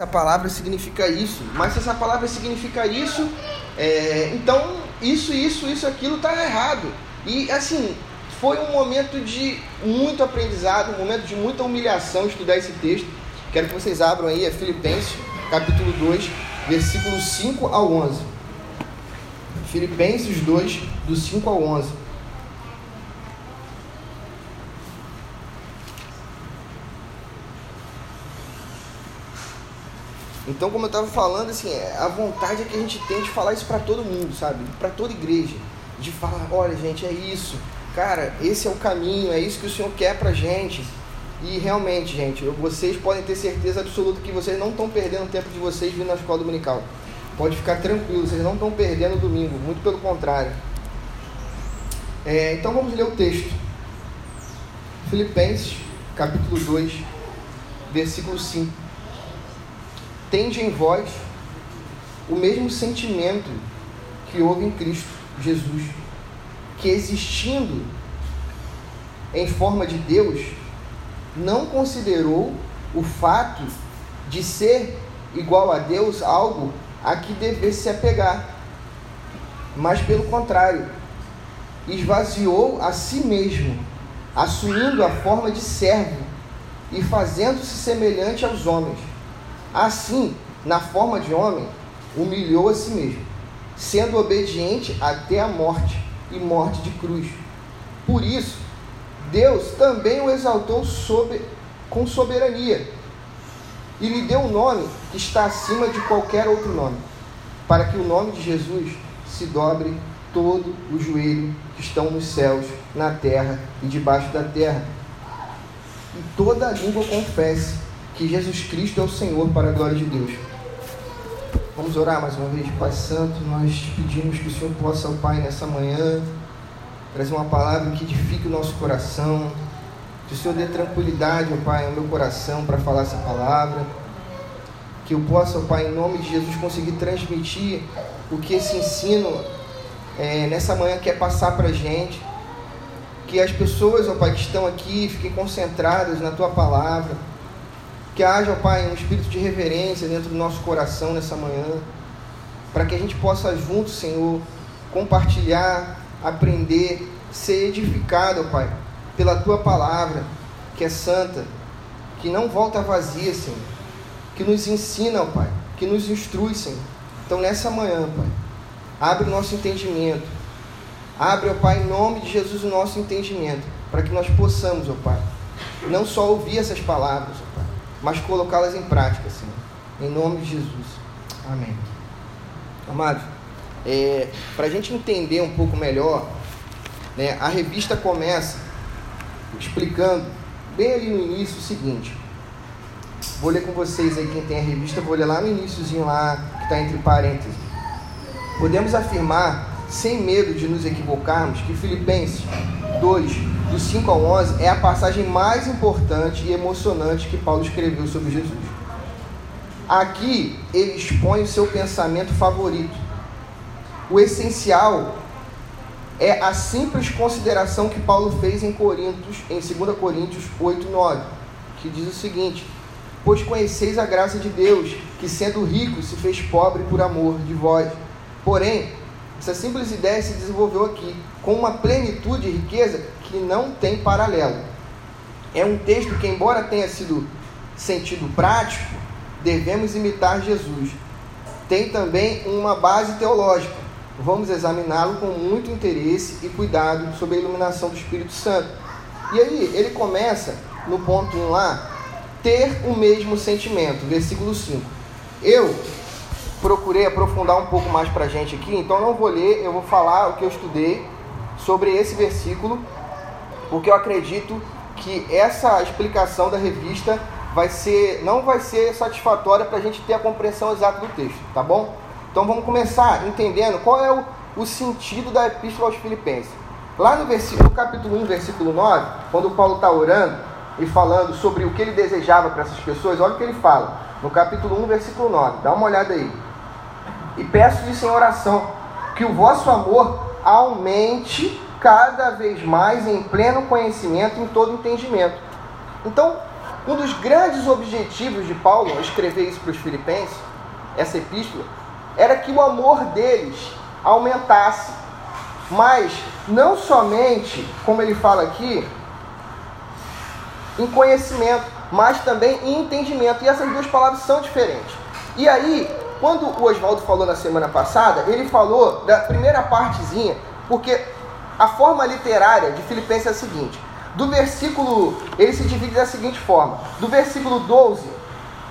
essa palavra significa isso, mas se essa palavra significa isso, é, então isso, isso, isso, aquilo está errado. E assim, foi um momento de muito aprendizado, um momento de muita humilhação estudar esse texto. Quero que vocês abram aí, é Filipenses, capítulo 2, versículos 5 ao 11. Filipenses 2, do 5 ao 11. Então, como eu estava falando, assim, é, a vontade é que a gente tem de falar isso para todo mundo, sabe? Para toda igreja. De falar, olha, gente, é isso. Cara, esse é o caminho, é isso que o Senhor quer pra gente. E realmente, gente, vocês podem ter certeza absoluta que vocês não estão perdendo o tempo de vocês vindo na escola dominical. Pode ficar tranquilo, vocês não estão perdendo o domingo, muito pelo contrário. É, então vamos ler o texto. Filipenses, capítulo 2, versículo 5 tende em vós o mesmo sentimento que houve em Cristo Jesus, que existindo em forma de Deus, não considerou o fato de ser igual a Deus algo a que devesse se apegar, mas pelo contrário, esvaziou a si mesmo, assumindo a forma de servo e fazendo-se semelhante aos homens Assim, na forma de homem, humilhou a si mesmo, sendo obediente até a morte e morte de cruz. Por isso, Deus também o exaltou sob, com soberania e lhe deu um nome que está acima de qualquer outro nome, para que o nome de Jesus se dobre todo o joelho que estão nos céus, na terra e debaixo da terra, e toda a língua confesse que Jesus Cristo é o Senhor para a glória de Deus. Vamos orar mais uma vez, Pai Santo. Nós pedimos que o Senhor possa, Pai, nessa manhã, trazer uma palavra que edifique o nosso coração. Que o Senhor dê tranquilidade, ó Pai, ao meu coração para falar essa palavra. Que eu possa, ó Pai, em nome de Jesus, conseguir transmitir o que esse ensino é, nessa manhã quer passar para a gente. Que as pessoas, ó Pai, que estão aqui fiquem concentradas na Tua palavra que haja, Pai, um espírito de reverência dentro do nosso coração nessa manhã, para que a gente possa juntos, Senhor, compartilhar, aprender, ser edificado, Pai, pela Tua palavra, que é santa, que não volta vazia, Senhor, que nos ensina, Pai, que nos instrui, Senhor. Então, nessa manhã, Pai, abre o nosso entendimento, abre, ó Pai, em nome de Jesus, o nosso entendimento, para que nós possamos, ó Pai, não só ouvir essas palavras, ó mas colocá-las em prática, Senhor. Em nome de Jesus. Amém. Amados, é, para a gente entender um pouco melhor, né, a revista começa explicando bem ali no início o seguinte. Vou ler com vocês aí quem tem a revista, vou ler lá no iníciozinho lá, que está entre parênteses. Podemos afirmar, sem medo de nos equivocarmos, que Filipenses 2, do 5 ao 11, é a passagem mais importante e emocionante que Paulo escreveu sobre Jesus. Aqui ele expõe o seu pensamento favorito. O essencial é a simples consideração que Paulo fez em Coríntios, em 2 Coríntios 8, 9, que diz o seguinte: Pois conheceis a graça de Deus, que sendo rico se fez pobre por amor de vós. Porém, essa simples ideia se desenvolveu aqui, com uma plenitude e riqueza que não tem paralelo. É um texto que, embora tenha sido sentido prático, devemos imitar Jesus. Tem também uma base teológica. Vamos examiná-lo com muito interesse e cuidado sob a iluminação do Espírito Santo. E aí, ele começa no ponto 1 lá, ter o mesmo sentimento, versículo 5. Eu procurei aprofundar um pouco mais para a gente aqui, então não vou ler, eu vou falar o que eu estudei sobre esse versículo, porque eu acredito que essa explicação da revista vai ser, não vai ser satisfatória para a gente ter a compreensão exata do texto, tá bom? Então vamos começar entendendo qual é o, o sentido da epístola aos Filipenses. Lá no, versículo, no capítulo 1, versículo 9, quando Paulo está orando e falando sobre o que ele desejava para essas pessoas, olha o que ele fala. No capítulo 1, versículo 9, dá uma olhada aí. E peço-lhes em oração que o vosso amor aumente cada vez mais em pleno conhecimento, em todo entendimento. Então, um dos grandes objetivos de Paulo ao escrever isso para os filipenses, essa epístola, era que o amor deles aumentasse. Mas não somente, como ele fala aqui, em conhecimento, mas também em entendimento. E essas duas palavras são diferentes. E aí, quando o Oswaldo falou na semana passada, ele falou da primeira partezinha, porque a forma literária de Filipenses é a seguinte: do versículo, ele se divide da seguinte forma: do versículo 12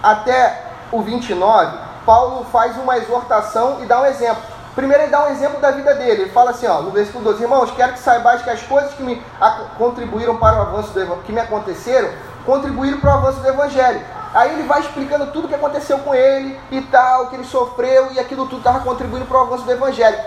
até o 29, Paulo faz uma exortação e dá um exemplo. Primeiro ele dá um exemplo da vida dele. Ele fala assim, ó, no versículo 12, irmãos, quero que saibais que as coisas que me contribuíram para o avanço do que me aconteceram, contribuíram para o avanço do evangelho. Aí ele vai explicando tudo o que aconteceu com ele e tal, que ele sofreu e aquilo tudo estava contribuindo para o avanço do evangelho.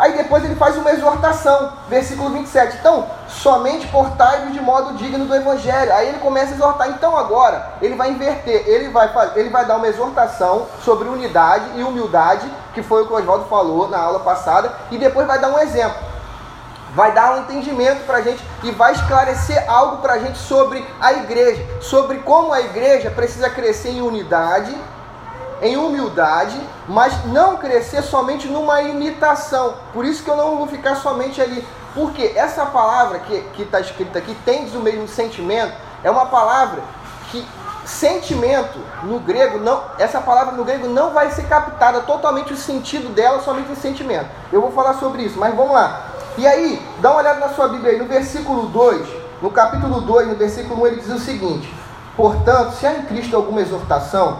Aí depois ele faz uma exortação, versículo 27. Então, somente portai-vos de modo digno do evangelho. Aí ele começa a exortar. Então agora, ele vai inverter. Ele vai, ele vai dar uma exortação sobre unidade e humildade, que foi o que o Oswaldo falou na aula passada, e depois vai dar um exemplo. Vai dar um entendimento para a gente e vai esclarecer algo para a gente sobre a igreja, sobre como a igreja precisa crescer em unidade em humildade, mas não crescer somente numa imitação. Por isso que eu não vou ficar somente ali. Porque essa palavra que está escrita aqui, tens o mesmo sentimento, é uma palavra que sentimento no grego não essa palavra no grego não vai ser captada totalmente o sentido dela somente em sentimento. Eu vou falar sobre isso, mas vamos lá. E aí, dá uma olhada na sua Bíblia aí, no versículo 2, no capítulo 2, no versículo 1, ele diz o seguinte: Portanto, se há em Cristo alguma exortação,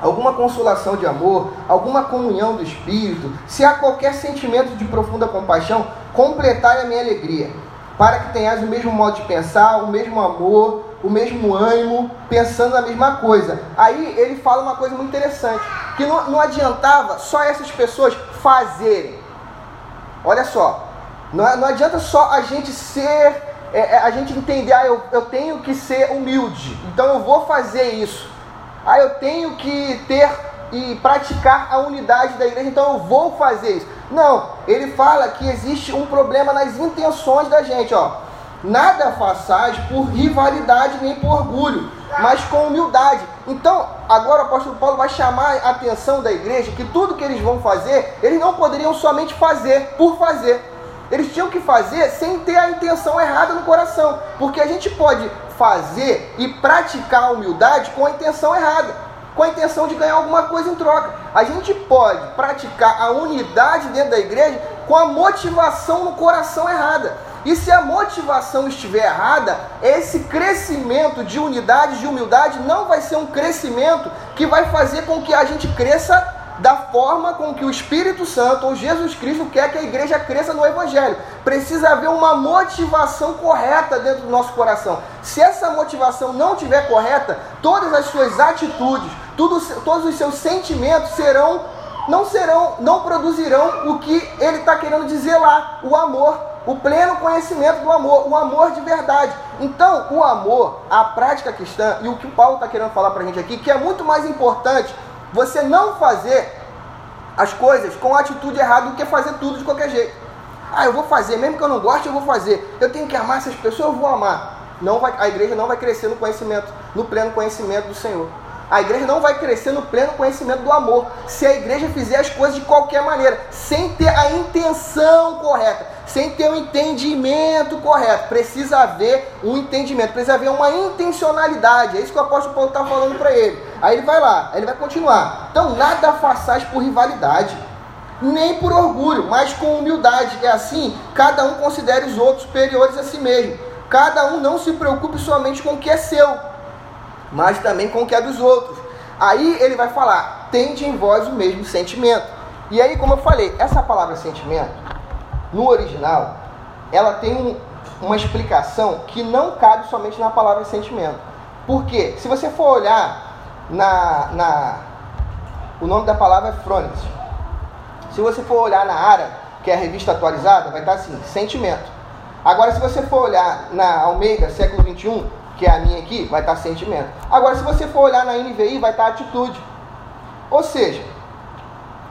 alguma consolação de amor, alguma comunhão do Espírito, se há qualquer sentimento de profunda compaixão, completai a minha alegria, para que tenhas o mesmo modo de pensar, o mesmo amor, o mesmo ânimo, pensando na mesma coisa. Aí ele fala uma coisa muito interessante, que não, não adiantava só essas pessoas fazerem. Olha só, não, não adianta só a gente ser, é, é a gente entender, ah, eu, eu tenho que ser humilde, então eu vou fazer isso. Ah, eu tenho que ter e praticar a unidade da igreja, então eu vou fazer isso. Não, ele fala que existe um problema nas intenções da gente, ó. Nada façais por rivalidade nem por orgulho, mas com humildade. Então, agora o apóstolo Paulo vai chamar a atenção da igreja que tudo que eles vão fazer, eles não poderiam somente fazer por fazer. Eles tinham que fazer sem ter a intenção errada no coração, porque a gente pode fazer e praticar a humildade com a intenção errada, com a intenção de ganhar alguma coisa em troca. A gente pode praticar a unidade dentro da igreja com a motivação no coração errada. E se a motivação estiver errada, esse crescimento de unidade, de humildade, não vai ser um crescimento que vai fazer com que a gente cresça da forma com que o Espírito Santo ou Jesus Cristo quer que a igreja cresça no Evangelho. Precisa haver uma motivação correta dentro do nosso coração. Se essa motivação não estiver correta, todas as suas atitudes, tudo, todos os seus sentimentos serão, não serão, não produzirão o que ele está querendo dizer lá, o amor, o pleno conhecimento do amor, o amor de verdade. Então, o amor, a prática cristã e o que o Paulo está querendo falar para a gente aqui, que é muito mais importante você não fazer as coisas com a atitude errada do que fazer tudo de qualquer jeito. Ah, eu vou fazer, mesmo que eu não goste, eu vou fazer. Eu tenho que amar essas pessoas, eu vou amar. Não vai, a igreja não vai crescer no conhecimento, no pleno conhecimento do Senhor. A igreja não vai crescer no pleno conhecimento do amor se a igreja fizer as coisas de qualquer maneira, sem ter a intenção correta, sem ter o um entendimento correto. Precisa haver um entendimento, precisa haver uma intencionalidade. É isso que o apóstolo Paulo está falando para ele. Aí ele vai lá, aí ele vai continuar. Então, nada façais por rivalidade, nem por orgulho, mas com humildade. É assim, cada um considere os outros superiores a si mesmo. Cada um não se preocupe somente com o que é seu mas também com o que é dos outros. Aí ele vai falar: tende em vós o mesmo sentimento. E aí, como eu falei, essa palavra sentimento, no original, ela tem um, uma explicação que não cabe somente na palavra sentimento. Porque, se você for olhar na, na o nome da palavra é Fronis. Se você for olhar na área, que é a revista atualizada, vai estar assim, sentimento. Agora, se você for olhar na Almeida, século 21, que é a minha aqui, vai estar sentimento. Agora, se você for olhar na NVI, vai estar atitude. Ou seja,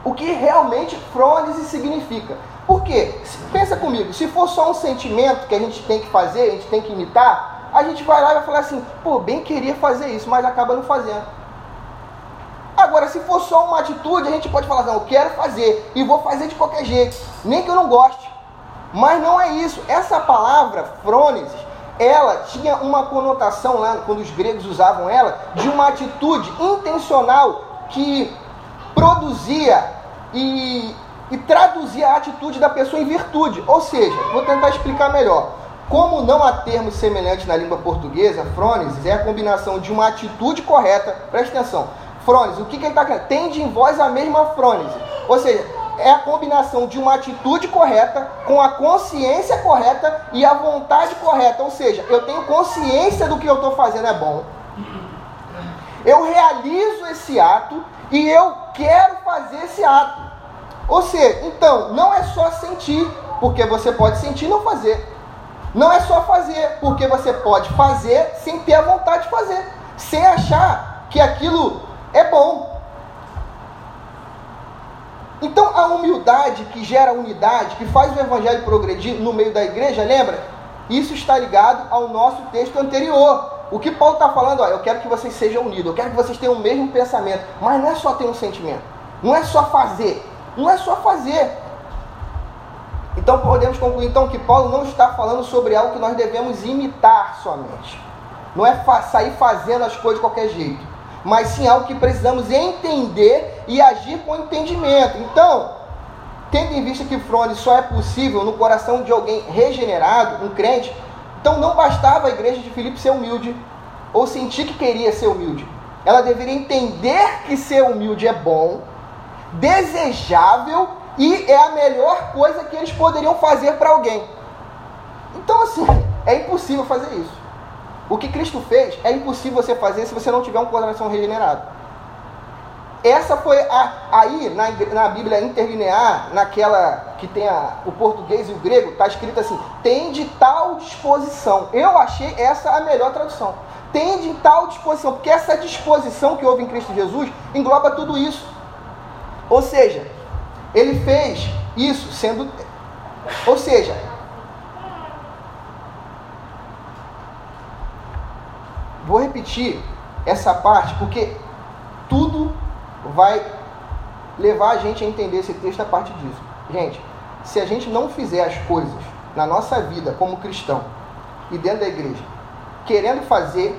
o que realmente frônese significa. Por quê? Pensa comigo, se for só um sentimento que a gente tem que fazer, a gente tem que imitar, a gente vai lá e vai falar assim, pô, bem queria fazer isso, mas acaba não fazendo. Agora, se for só uma atitude, a gente pode falar assim, eu quero fazer e vou fazer de qualquer jeito, nem que eu não goste. Mas não é isso. Essa palavra, frônesis, ela tinha uma conotação lá, quando os gregos usavam ela, de uma atitude intencional que produzia e, e traduzia a atitude da pessoa em virtude. Ou seja, vou tentar explicar melhor. Como não há termos semelhantes na língua portuguesa, frônesis é a combinação de uma atitude correta, presta atenção, frônese, o que, que ele está querendo? Tende em voz a mesma frônese. Ou seja, é a combinação de uma atitude correta com a consciência correta e a vontade correta. Ou seja, eu tenho consciência do que eu estou fazendo é bom. Eu realizo esse ato e eu quero fazer esse ato. Ou seja, então, não é só sentir, porque você pode sentir e não fazer. Não é só fazer, porque você pode fazer sem ter a vontade de fazer, sem achar que aquilo é bom. Então a humildade que gera unidade, que faz o evangelho progredir no meio da igreja, lembra? Isso está ligado ao nosso texto anterior. O que Paulo está falando, ó, eu quero que vocês sejam unidos, eu quero que vocês tenham o mesmo pensamento, mas não é só ter um sentimento, não é só fazer, não é só fazer. Então podemos concluir então que Paulo não está falando sobre algo que nós devemos imitar somente. Não é sair fazendo as coisas de qualquer jeito mas sim algo que precisamos entender e agir com entendimento. Então, tendo em vista que frone só é possível no coração de alguém regenerado, um crente, então não bastava a igreja de Filipe ser humilde ou sentir que queria ser humilde. Ela deveria entender que ser humilde é bom, desejável e é a melhor coisa que eles poderiam fazer para alguém. Então, assim, é impossível fazer isso. O que Cristo fez é impossível você fazer se você não tiver um coração regenerado. Essa foi a, aí na, na Bíblia interlinear, naquela que tem a, o português e o grego, está escrito assim: tem de tal disposição. Eu achei essa a melhor tradução. Tem de tal disposição, porque essa disposição que houve em Cristo Jesus engloba tudo isso. Ou seja, ele fez isso sendo. Ou seja, Vou repetir essa parte porque tudo vai levar a gente a entender esse texto a parte disso. Gente, se a gente não fizer as coisas na nossa vida como cristão e dentro da igreja, querendo fazer,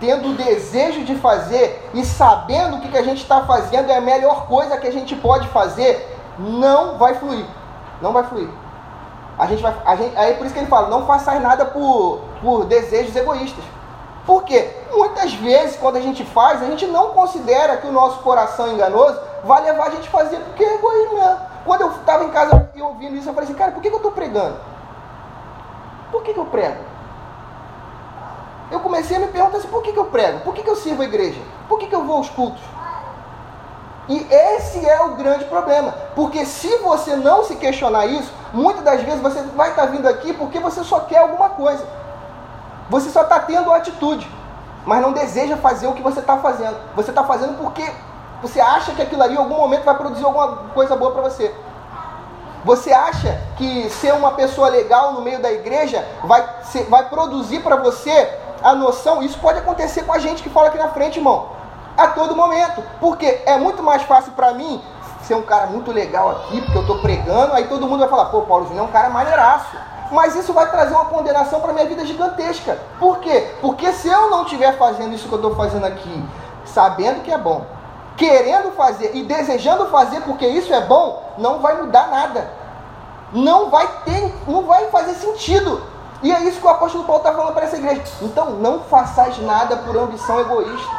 tendo o desejo de fazer e sabendo que o que a gente está fazendo é a melhor coisa que a gente pode fazer, não vai fluir. Não vai fluir. A gente vai, a gente, aí por isso que ele fala, não façais nada por, por desejos egoístas. Porque muitas vezes, quando a gente faz, a gente não considera que o nosso coração enganoso vai levar a gente a fazer porque é egoísmo mesmo. Quando eu estava em casa e ouvindo isso, eu falei assim, cara, por que, que eu estou pregando? Por que, que eu prego? Eu comecei a me perguntar assim, por que, que eu prego? Por que, que eu sirvo a igreja? Por que, que eu vou aos cultos? E esse é o grande problema. Porque se você não se questionar isso, muitas das vezes você vai estar vindo aqui porque você só quer alguma coisa. Você só está tendo atitude, mas não deseja fazer o que você está fazendo. Você está fazendo porque você acha que aquilo ali em algum momento vai produzir alguma coisa boa para você. Você acha que ser uma pessoa legal no meio da igreja vai, vai produzir para você a noção? Isso pode acontecer com a gente que fala aqui na frente, irmão, a todo momento. Porque é muito mais fácil para mim ser um cara muito legal aqui, porque eu estou pregando, aí todo mundo vai falar, pô, Paulo Júnior é um cara maneiraço mas isso vai trazer uma condenação para minha vida gigantesca. Por quê? Porque se eu não estiver fazendo isso que eu estou fazendo aqui, sabendo que é bom, querendo fazer e desejando fazer porque isso é bom, não vai mudar nada. Não vai ter, não vai fazer sentido. E é isso que o apóstolo Paulo está falando para essa igreja. Então não façais nada por ambição egoísta,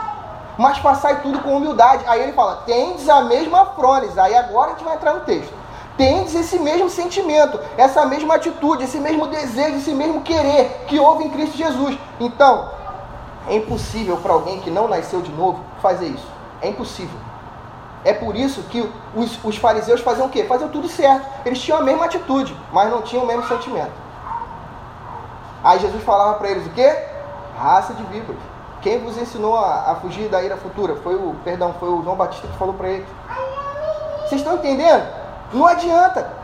mas façai tudo com humildade. Aí ele fala, tendes a mesma frones. Aí agora a gente vai entrar no texto tendes esse mesmo sentimento, essa mesma atitude, esse mesmo desejo, esse mesmo querer que houve em Cristo Jesus. Então, é impossível para alguém que não nasceu de novo fazer isso. É impossível. É por isso que os, os fariseus faziam o quê? Faziam tudo certo. Eles tinham a mesma atitude, mas não tinham o mesmo sentimento. Aí Jesus falava para eles o quê? Raça de víboras. Quem vos ensinou a, a, fugir da ira futura? Foi o, perdão, foi o João Batista que falou para eles. Vocês estão entendendo? Não adianta.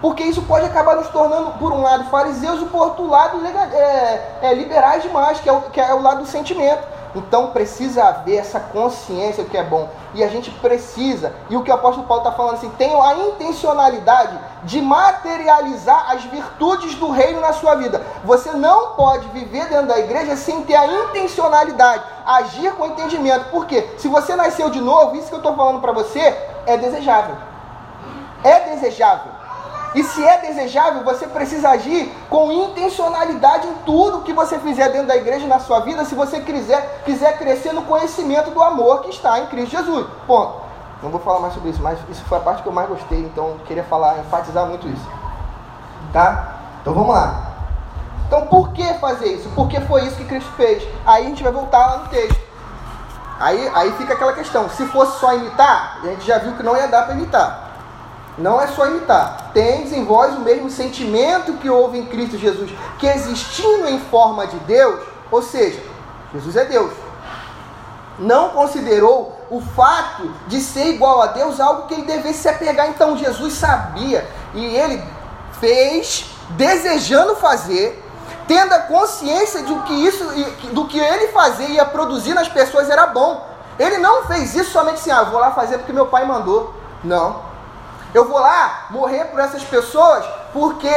Porque isso pode acabar nos tornando, por um lado, fariseus e por outro lado, é, é, liberais demais, que é, o, que é o lado do sentimento. Então precisa haver essa consciência do que é bom. E a gente precisa, e o que o apóstolo Paulo está falando assim, tenha a intencionalidade de materializar as virtudes do reino na sua vida. Você não pode viver dentro da igreja sem ter a intencionalidade, agir com entendimento. Por quê? Se você nasceu de novo, isso que eu estou falando para você é desejável. É desejável. E se é desejável, você precisa agir com intencionalidade em tudo que você fizer dentro da igreja na sua vida, se você quiser, quiser crescer no conhecimento do amor que está em Cristo Jesus. Ponto. Não vou falar mais sobre isso, mas isso foi a parte que eu mais gostei, então queria falar, enfatizar muito isso. Tá? Então vamos lá. Então por que fazer isso? Porque foi isso que Cristo fez. Aí a gente vai voltar lá no texto. Aí, aí fica aquela questão, se fosse só imitar, a gente já viu que não ia dar para imitar. Não é só imitar. Tendes em vós o mesmo sentimento que houve em Cristo Jesus, que existindo em forma de Deus, ou seja, Jesus é Deus, não considerou o fato de ser igual a Deus algo que ele devesse se apegar. Então Jesus sabia e ele fez, desejando fazer, tendo a consciência de que isso, do que ele fazia ia produzir nas pessoas era bom. Ele não fez isso somente assim, ah, vou lá fazer porque meu pai mandou. Não. Eu vou lá morrer por essas pessoas porque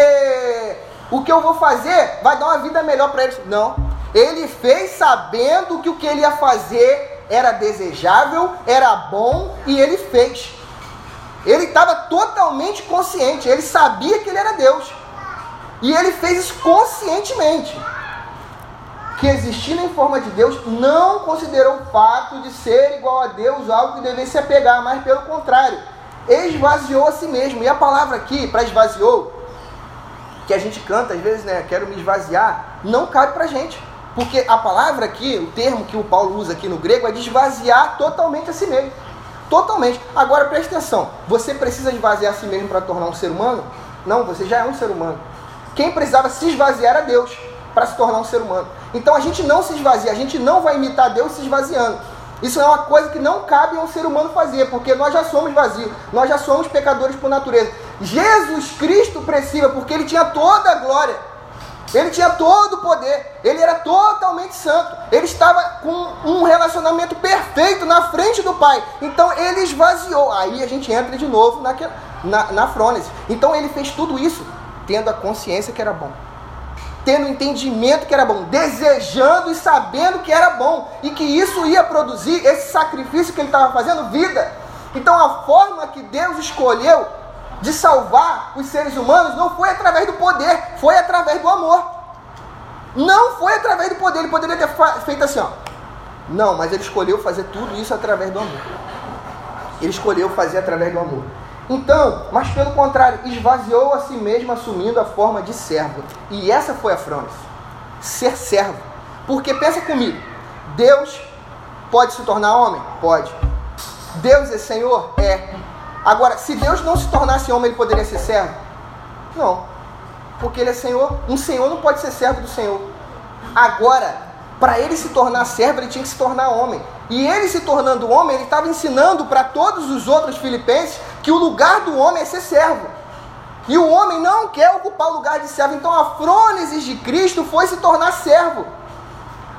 o que eu vou fazer vai dar uma vida melhor para eles. Não. Ele fez sabendo que o que ele ia fazer era desejável, era bom e ele fez. Ele estava totalmente consciente, ele sabia que ele era Deus. E ele fez isso conscientemente. Que existindo em forma de Deus, não considerou o fato de ser igual a Deus algo que devesse se apegar, mas pelo contrário, esvaziou a si mesmo. E a palavra aqui, para esvaziou, que a gente canta às vezes, né? Quero me esvaziar, não cabe para gente. Porque a palavra aqui, o termo que o Paulo usa aqui no grego é de esvaziar totalmente a si mesmo. Totalmente. Agora preste atenção: você precisa esvaziar a si mesmo para tornar um ser humano? Não, você já é um ser humano. Quem precisava se esvaziar era Deus para se tornar um ser humano. Então a gente não se esvazia, a gente não vai imitar Deus se esvaziando. Isso é uma coisa que não cabe a um ser humano fazer, porque nós já somos vazios, nós já somos pecadores por natureza. Jesus Cristo precisa, porque ele tinha toda a glória, ele tinha todo o poder, ele era totalmente santo, ele estava com um relacionamento perfeito na frente do Pai. Então ele esvaziou. Aí a gente entra de novo naquela, na, na frônese. Então ele fez tudo isso tendo a consciência que era bom tendo entendimento que era bom, desejando e sabendo que era bom e que isso ia produzir esse sacrifício que ele estava fazendo vida. Então a forma que Deus escolheu de salvar os seres humanos não foi através do poder, foi através do amor. Não foi através do poder, ele poderia ter feito assim, ó. Não, mas ele escolheu fazer tudo isso através do amor. Ele escolheu fazer através do amor. Então, mas pelo contrário, esvaziou a si mesmo assumindo a forma de servo. E essa foi a frase. Ser servo. Porque pensa comigo, Deus pode se tornar homem? Pode. Deus é Senhor? É. Agora, se Deus não se tornasse homem, ele poderia ser servo? Não. Porque ele é Senhor. Um Senhor não pode ser servo do Senhor. Agora, para ele se tornar servo, ele tinha que se tornar homem. E ele se tornando homem, ele estava ensinando para todos os outros filipenses que o lugar do homem é ser servo. E o homem não quer ocupar o lugar de servo. Então a frônese de Cristo foi se tornar servo.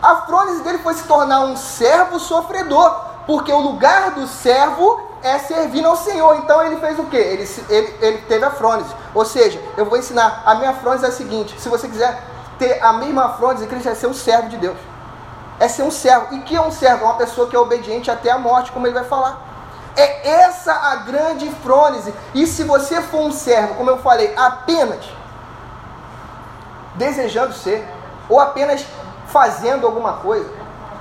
A frônese dele foi se tornar um servo sofredor. Porque o lugar do servo é servir ao Senhor. Então ele fez o quê? Ele, ele, ele teve a frônese. Ou seja, eu vou ensinar. A minha frônese é a seguinte: se você quiser ter a mesma frônese, Cristo é ser um servo de Deus. É ser um servo. E que é um servo? É uma pessoa que é obediente até a morte, como ele vai falar. É essa a grande frônese. E se você for um servo, como eu falei, apenas desejando ser, ou apenas fazendo alguma coisa,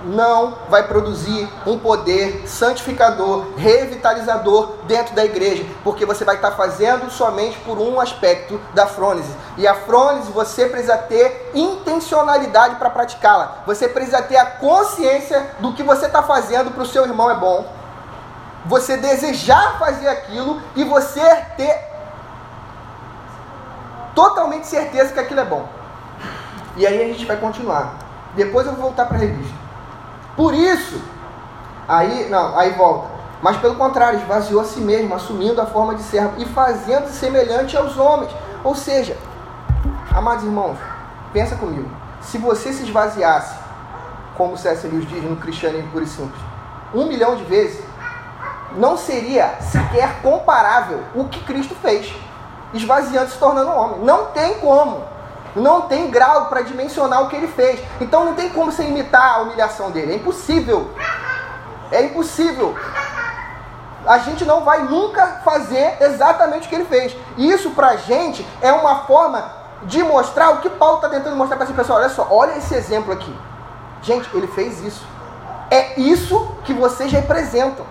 não vai produzir um poder santificador, revitalizador dentro da igreja, porque você vai estar fazendo somente por um aspecto da frônese. E a frônese você precisa ter intencionalidade para praticá-la. Você precisa ter a consciência do que você está fazendo para o seu irmão é bom você desejar fazer aquilo e você ter totalmente certeza que aquilo é bom. E aí a gente vai continuar. Depois eu vou voltar para a revista. Por isso, aí, não, aí volta. Mas pelo contrário, esvaziou a si mesmo, assumindo a forma de servo e fazendo-se semelhante aos homens. Ou seja, amados irmãos, pensa comigo. Se você se esvaziasse, como C.S. Lewis diz no Cristianismo Puro e Simples, um milhão de vezes, não seria sequer comparável o que Cristo fez, esvaziando se tornando homem. Não tem como. Não tem grau para dimensionar o que ele fez. Então não tem como você imitar a humilhação dele. É impossível. É impossível. A gente não vai nunca fazer exatamente o que ele fez. E isso para a gente é uma forma de mostrar o que Paulo está tentando mostrar para esse pessoal. Olha só, olha esse exemplo aqui. Gente, ele fez isso. É isso que vocês representam.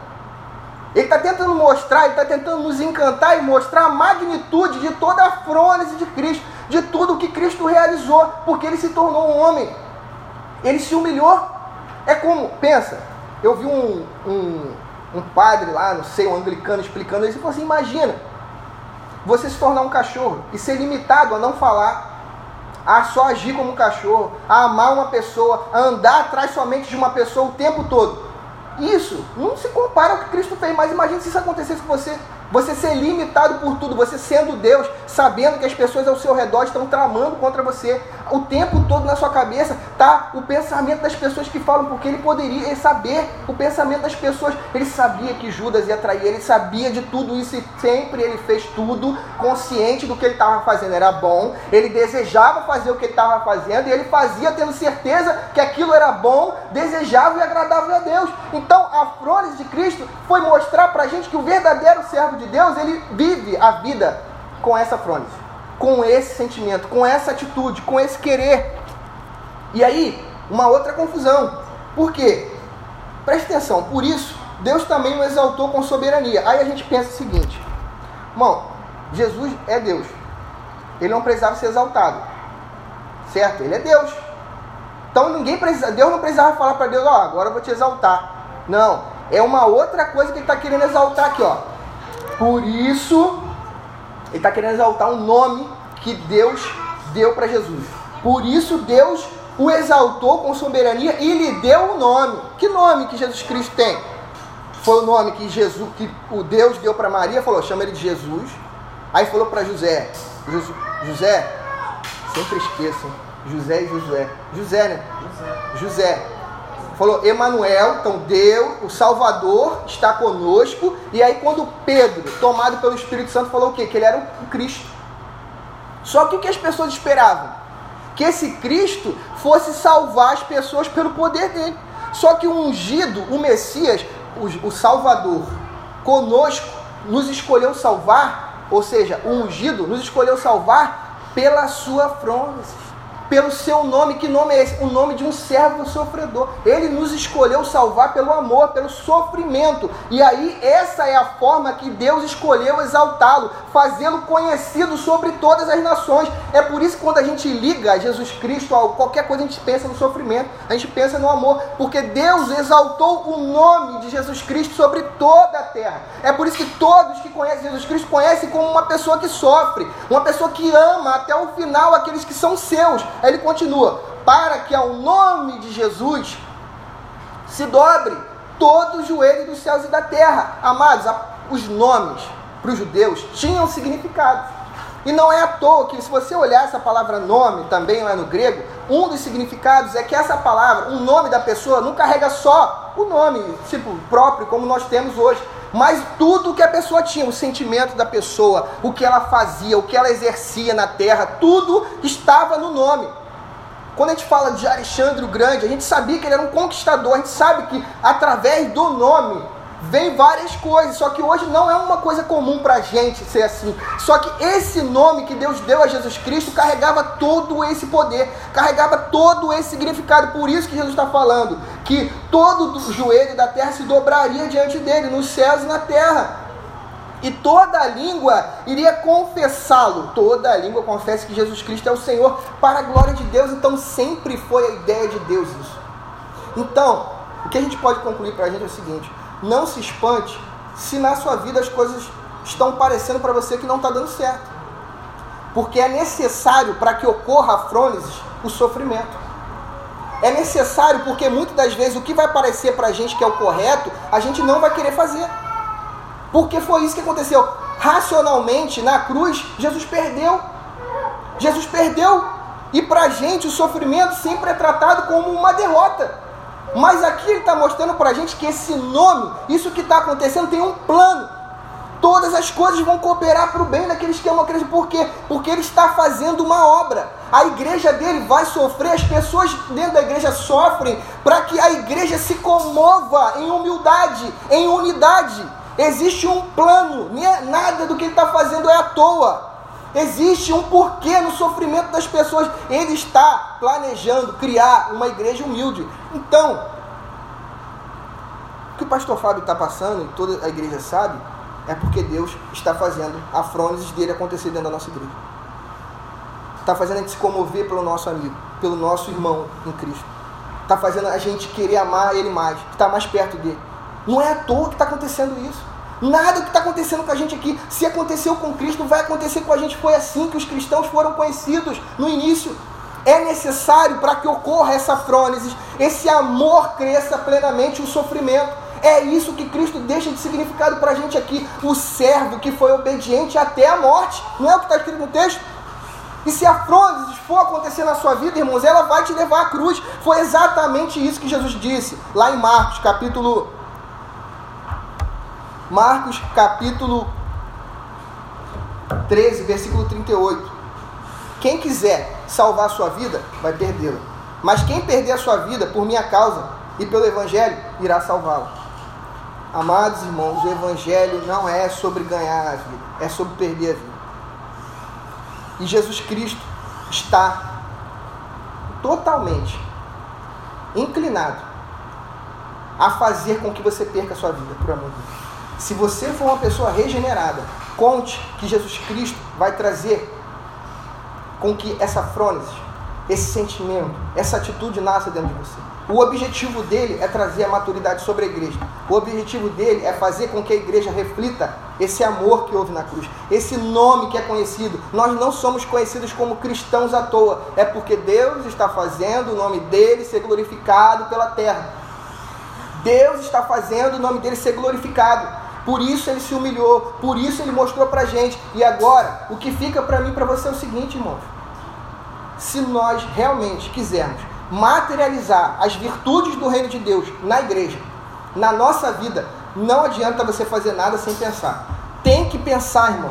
Ele está tentando mostrar, ele está tentando nos encantar e mostrar a magnitude de toda a frônese de Cristo, de tudo o que Cristo realizou, porque ele se tornou um homem. Ele se humilhou. É como, pensa, eu vi um, um, um padre lá, não sei, um anglicano explicando isso, e falou assim: imagina você se tornar um cachorro e ser limitado a não falar, a só agir como um cachorro, a amar uma pessoa, a andar atrás somente de uma pessoa o tempo todo. Isso não se compara ao que Cristo fez, mas imagine se isso acontecesse com você. Você ser limitado por tudo, você sendo Deus, sabendo que as pessoas ao seu redor estão tramando contra você. O tempo todo na sua cabeça tá o pensamento das pessoas que falam, porque ele poderia saber o pensamento das pessoas. Ele sabia que Judas ia trair, ele sabia de tudo isso e sempre ele fez tudo consciente do que ele estava fazendo era bom. Ele desejava fazer o que ele estava fazendo e ele fazia tendo certeza que aquilo era bom, desejável e agradável a Deus. Então a frônese de Cristo foi mostrar para a gente que o verdadeiro servo de de Deus, ele vive a vida com essa frônese, com esse sentimento, com essa atitude, com esse querer. E aí, uma outra confusão. Por quê? Preste atenção, por isso, Deus também o exaltou com soberania. Aí a gente pensa o seguinte: irmão, Jesus é Deus. Ele não precisava ser exaltado. Certo? Ele é Deus. Então ninguém precisa, Deus não precisava falar para Deus, ó, oh, agora eu vou te exaltar. Não, é uma outra coisa que ele está querendo exaltar aqui, ó. Por isso, ele está querendo exaltar um nome que Deus deu para Jesus. Por isso, Deus o exaltou com soberania e lhe deu o um nome. Que nome que Jesus Cristo tem? Foi o nome que Jesus, que o Deus deu para Maria, falou, chama ele de Jesus. Aí falou para José, José, sempre esqueçam, José e José. José, né? José. José falou Emanuel, então Deus, o Salvador está conosco. E aí quando Pedro, tomado pelo Espírito Santo, falou o quê? Que ele era o Cristo. Só que o que as pessoas esperavam? Que esse Cristo fosse salvar as pessoas pelo poder dele. Só que o ungido, o Messias, o, o Salvador, conosco, nos escolheu salvar, ou seja, o ungido nos escolheu salvar pela sua fronte pelo seu nome. Que nome é esse? O nome de um servo sofredor. Ele nos escolheu salvar pelo amor, pelo sofrimento. E aí, essa é a forma que Deus escolheu exaltá-lo, fazê-lo conhecido sobre todas as nações. É por isso que quando a gente liga Jesus Cristo a qualquer coisa, a gente pensa no sofrimento, a gente pensa no amor, porque Deus exaltou o nome de Jesus Cristo sobre toda a terra. É por isso que todos que conhecem Jesus Cristo conhecem como uma pessoa que sofre, uma pessoa que ama até o final aqueles que são seus. Ele continua: para que ao nome de Jesus se dobre todo o joelho dos céus e da terra. Amados, os nomes para os judeus tinham significado. E não é à toa que, se você olhar essa palavra nome também lá no grego, um dos significados é que essa palavra, o nome da pessoa, não carrega só o nome, tipo, próprio, como nós temos hoje, mas tudo que a pessoa tinha, o sentimento da pessoa, o que ela fazia, o que ela exercia na terra, tudo estava no nome. Quando a gente fala de Alexandre o Grande, a gente sabia que ele era um conquistador, a gente sabe que através do nome vem várias coisas, só que hoje não é uma coisa comum para a gente ser assim. Só que esse nome que Deus deu a Jesus Cristo carregava todo esse poder, carregava todo esse significado. Por isso que Jesus está falando que todo o joelho da terra se dobraria diante dele, nos céus e na terra e toda língua iria confessá-lo. Toda língua confessa que Jesus Cristo é o Senhor para a glória de Deus. Então sempre foi a ideia de Deus isso. Então, o que a gente pode concluir para a gente é o seguinte: não se espante se na sua vida as coisas estão parecendo para você que não está dando certo. Porque é necessário para que ocorra a frônesis o sofrimento. É necessário porque muitas das vezes o que vai parecer para a gente que é o correto, a gente não vai querer fazer. Porque foi isso que aconteceu. Racionalmente, na cruz, Jesus perdeu. Jesus perdeu. E para a gente, o sofrimento sempre é tratado como uma derrota. Mas aqui ele está mostrando para a gente que esse nome, isso que está acontecendo, tem um plano. Todas as coisas vão cooperar para o bem daqueles que amam a Cristo. Por quê? Porque ele está fazendo uma obra. A igreja dele vai sofrer, as pessoas dentro da igreja sofrem para que a igreja se comova em humildade, em unidade. Existe um plano, é nada do que ele está fazendo é à toa. Existe um porquê no sofrimento das pessoas. Ele está planejando criar uma igreja humilde. Então, o que o pastor Fábio está passando, e toda a igreja sabe, é porque Deus está fazendo a frônesis dele acontecer dentro da nossa igreja. Está fazendo a gente se comover pelo nosso amigo, pelo nosso irmão em Cristo. Está fazendo a gente querer amar ele mais, estar mais perto dele. Não é à toa que está acontecendo isso. Nada que está acontecendo com a gente aqui, se aconteceu com Cristo, vai acontecer com a gente. Foi assim que os cristãos foram conhecidos no início. É necessário para que ocorra essa frônesis, esse amor cresça plenamente o sofrimento. É isso que Cristo deixa de significado para a gente aqui. O servo que foi obediente até a morte. Não é o que está escrito no texto? E se a frônesis for acontecer na sua vida, irmãos, ela vai te levar à cruz. Foi exatamente isso que Jesus disse lá em Marcos, capítulo Marcos capítulo 13, versículo 38. Quem quiser salvar a sua vida, vai perdê-la. Mas quem perder a sua vida por minha causa e pelo Evangelho, irá salvá-la. Amados irmãos, o Evangelho não é sobre ganhar a vida, é sobre perder a vida. E Jesus Cristo está totalmente inclinado a fazer com que você perca a sua vida, por amor de Deus. Se você for uma pessoa regenerada, conte que Jesus Cristo vai trazer com que essa frônesis, esse sentimento, essa atitude nasça dentro de você. O objetivo dele é trazer a maturidade sobre a igreja. O objetivo dele é fazer com que a igreja reflita esse amor que houve na cruz, esse nome que é conhecido. Nós não somos conhecidos como cristãos à toa, é porque Deus está fazendo o nome dele ser glorificado pela terra. Deus está fazendo o nome dele ser glorificado. Por isso ele se humilhou, por isso ele mostrou pra gente. E agora, o que fica para mim para você é o seguinte, irmãos. Se nós realmente quisermos materializar as virtudes do reino de Deus na igreja, na nossa vida, não adianta você fazer nada sem pensar. Tem que pensar, irmão.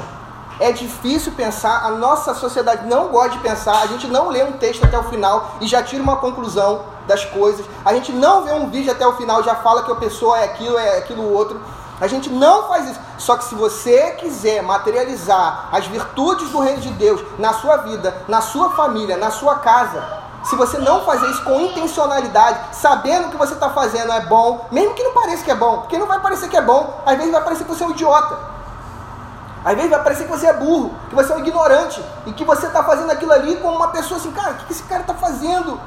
É difícil pensar, a nossa sociedade não gosta de pensar, a gente não lê um texto até o final e já tira uma conclusão das coisas, a gente não vê um vídeo até o final e já fala que a pessoa é aquilo, é aquilo outro. A gente não faz isso. Só que se você quiser materializar as virtudes do reino de Deus na sua vida, na sua família, na sua casa, se você não fazer isso com intencionalidade, sabendo que você está fazendo é bom, mesmo que não pareça que é bom, porque não vai parecer que é bom, às vezes vai parecer que você é um idiota. Às vezes vai parecer que você é burro, que você é um ignorante, e que você está fazendo aquilo ali como uma pessoa assim, cara, o que esse cara está fazendo?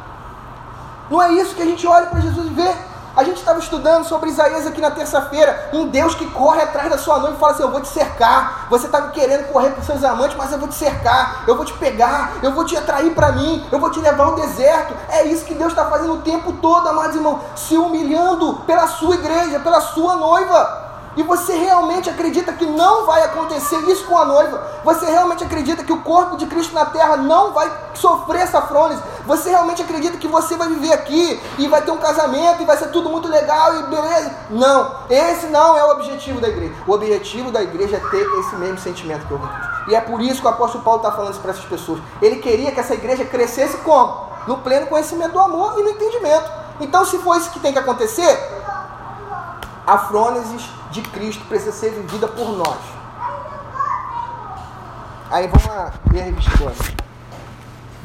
Não é isso que a gente olha para Jesus e vê. A gente estava estudando sobre Isaías aqui na terça-feira, um Deus que corre atrás da sua noiva e fala assim: Eu vou te cercar. Você estava querendo correr para seus amantes, mas eu vou te cercar, eu vou te pegar, eu vou te atrair para mim, eu vou te levar ao deserto. É isso que Deus está fazendo o tempo todo, amados irmãos, se humilhando pela sua igreja, pela sua noiva. E você realmente acredita que não vai acontecer isso com a noiva? Você realmente acredita que o corpo de Cristo na terra não vai sofrer essa frônese? Você realmente acredita que você vai viver aqui e vai ter um casamento e vai ser tudo muito legal e beleza? Não, esse não é o objetivo da igreja. O objetivo da igreja é ter esse mesmo sentimento que eu vi. E é por isso que o apóstolo Paulo está falando isso para essas pessoas. Ele queria que essa igreja crescesse como? No pleno conhecimento do amor e no entendimento. Então, se for isso que tem que acontecer, a frônesis de Cristo precisa ser vivida por nós. Aí vamos lá ver a revista.